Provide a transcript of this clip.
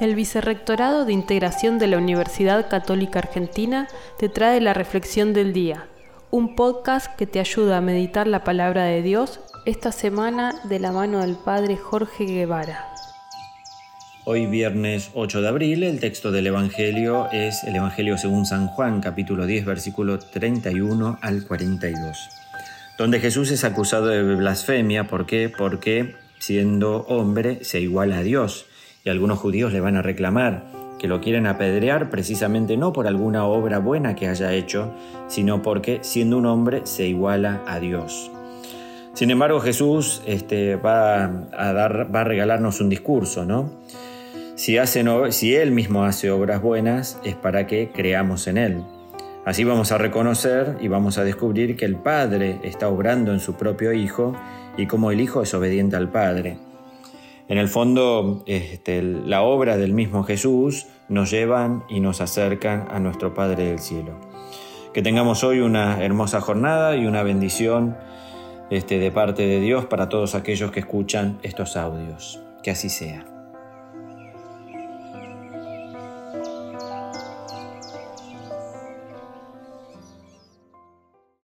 El Vicerrectorado de Integración de la Universidad Católica Argentina te trae la Reflexión del Día, un podcast que te ayuda a meditar la palabra de Dios esta semana de la mano del Padre Jorge Guevara. Hoy viernes 8 de abril el texto del Evangelio es el Evangelio según San Juan capítulo 10 versículo 31 al 42, donde Jesús es acusado de blasfemia. ¿Por qué? Porque siendo hombre se iguala a Dios y algunos judíos le van a reclamar que lo quieren apedrear precisamente no por alguna obra buena que haya hecho, sino porque siendo un hombre se iguala a Dios. Sin embargo, Jesús este, va, a dar, va a regalarnos un discurso, ¿no? Si, si Él mismo hace obras buenas, es para que creamos en Él. Así vamos a reconocer y vamos a descubrir que el Padre está obrando en su propio Hijo y cómo el Hijo es obediente al Padre. En el fondo, este, la obra del mismo Jesús nos llevan y nos acercan a nuestro Padre del Cielo. Que tengamos hoy una hermosa jornada y una bendición este, de parte de Dios para todos aquellos que escuchan estos audios. Que así sea.